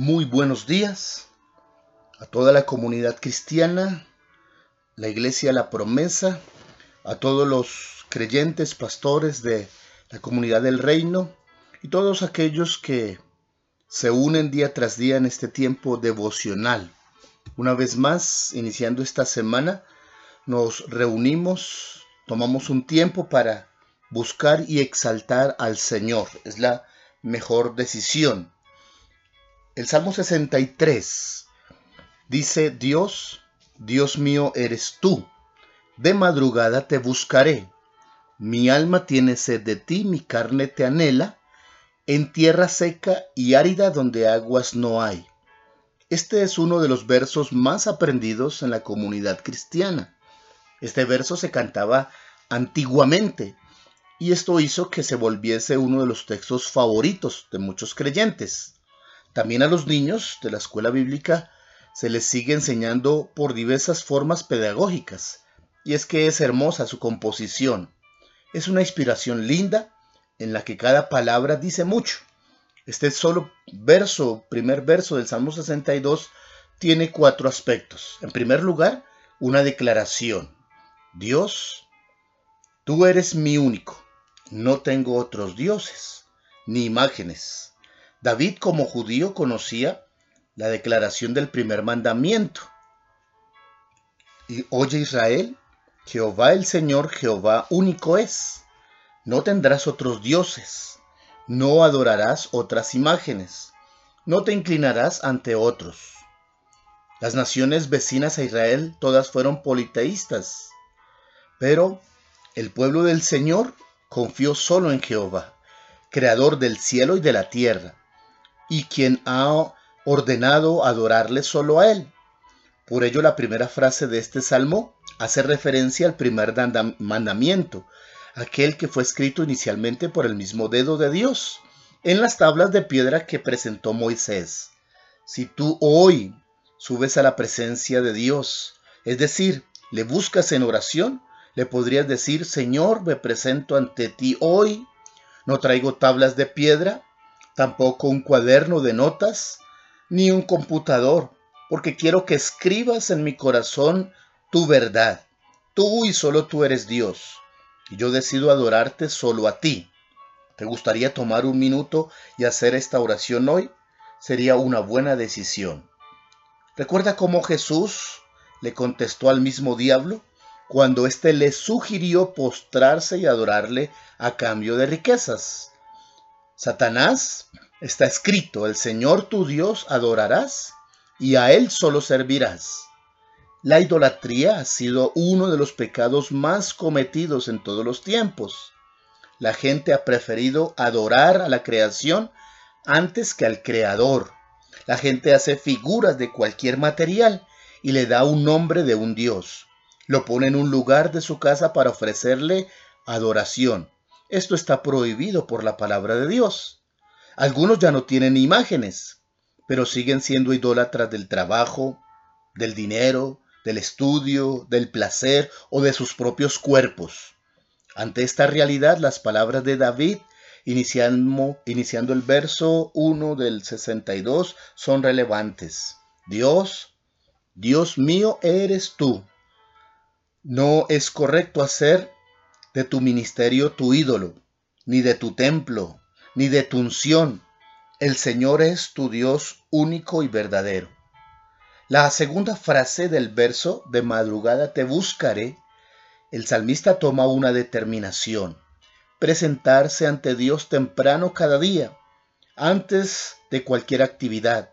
Muy buenos días a toda la comunidad cristiana, la iglesia La Promesa, a todos los creyentes, pastores de la comunidad del reino y todos aquellos que se unen día tras día en este tiempo devocional. Una vez más, iniciando esta semana, nos reunimos, tomamos un tiempo para buscar y exaltar al Señor. Es la mejor decisión. El Salmo 63 dice, Dios, Dios mío eres tú, de madrugada te buscaré. Mi alma tiene sed de ti, mi carne te anhela, en tierra seca y árida donde aguas no hay. Este es uno de los versos más aprendidos en la comunidad cristiana. Este verso se cantaba antiguamente y esto hizo que se volviese uno de los textos favoritos de muchos creyentes. También a los niños de la escuela bíblica se les sigue enseñando por diversas formas pedagógicas, y es que es hermosa su composición. Es una inspiración linda en la que cada palabra dice mucho. Este solo verso, primer verso del Salmo 62, tiene cuatro aspectos. En primer lugar, una declaración. Dios, tú eres mi único. No tengo otros dioses, ni imágenes David como judío conocía la declaración del primer mandamiento. Y oye Israel, Jehová el Señor, Jehová único es. No tendrás otros dioses, no adorarás otras imágenes, no te inclinarás ante otros. Las naciones vecinas a Israel todas fueron politeístas, pero el pueblo del Señor confió solo en Jehová, creador del cielo y de la tierra y quien ha ordenado adorarle solo a él. Por ello la primera frase de este salmo hace referencia al primer mandamiento, aquel que fue escrito inicialmente por el mismo dedo de Dios, en las tablas de piedra que presentó Moisés. Si tú hoy subes a la presencia de Dios, es decir, le buscas en oración, le podrías decir, Señor, me presento ante ti hoy, no traigo tablas de piedra, tampoco un cuaderno de notas, ni un computador, porque quiero que escribas en mi corazón tu verdad. Tú y solo tú eres Dios, y yo decido adorarte solo a ti. ¿Te gustaría tomar un minuto y hacer esta oración hoy? Sería una buena decisión. ¿Recuerda cómo Jesús le contestó al mismo diablo cuando éste le sugirió postrarse y adorarle a cambio de riquezas? Satanás, está escrito, el Señor tu Dios adorarás y a Él solo servirás. La idolatría ha sido uno de los pecados más cometidos en todos los tiempos. La gente ha preferido adorar a la creación antes que al Creador. La gente hace figuras de cualquier material y le da un nombre de un Dios. Lo pone en un lugar de su casa para ofrecerle adoración. Esto está prohibido por la palabra de Dios. Algunos ya no tienen imágenes, pero siguen siendo idólatras del trabajo, del dinero, del estudio, del placer o de sus propios cuerpos. Ante esta realidad, las palabras de David, iniciando, el verso 1 del 62, son relevantes. Dios, Dios mío eres tú. No es correcto hacer de tu ministerio tu ídolo, ni de tu templo, ni de tu unción. El Señor es tu Dios único y verdadero. La segunda frase del verso de madrugada te buscaré, el salmista toma una determinación, presentarse ante Dios temprano cada día, antes de cualquier actividad,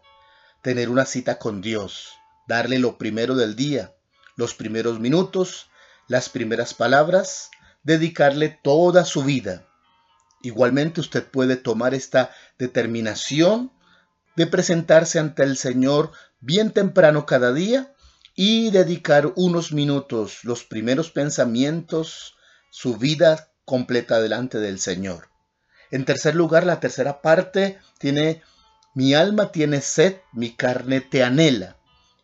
tener una cita con Dios, darle lo primero del día, los primeros minutos, las primeras palabras, dedicarle toda su vida. Igualmente usted puede tomar esta determinación de presentarse ante el Señor bien temprano cada día y dedicar unos minutos, los primeros pensamientos, su vida completa delante del Señor. En tercer lugar, la tercera parte tiene, mi alma tiene sed, mi carne te anhela.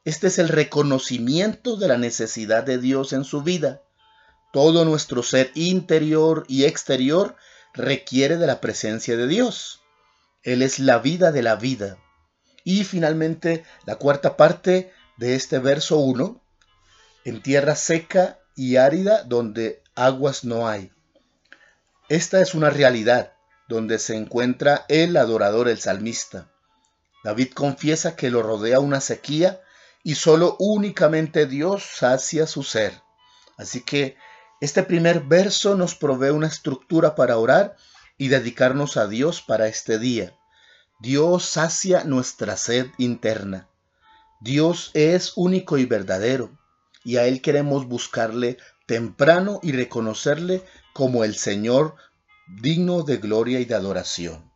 Este es el reconocimiento de la necesidad de Dios en su vida. Todo nuestro ser interior y exterior requiere de la presencia de Dios. Él es la vida de la vida. Y finalmente la cuarta parte de este verso 1, en tierra seca y árida donde aguas no hay. Esta es una realidad donde se encuentra el adorador, el salmista. David confiesa que lo rodea una sequía y solo únicamente Dios sacia su ser. Así que este primer verso nos provee una estructura para orar y dedicarnos a Dios para este día. Dios sacia nuestra sed interna. Dios es único y verdadero, y a Él queremos buscarle temprano y reconocerle como el Señor digno de gloria y de adoración.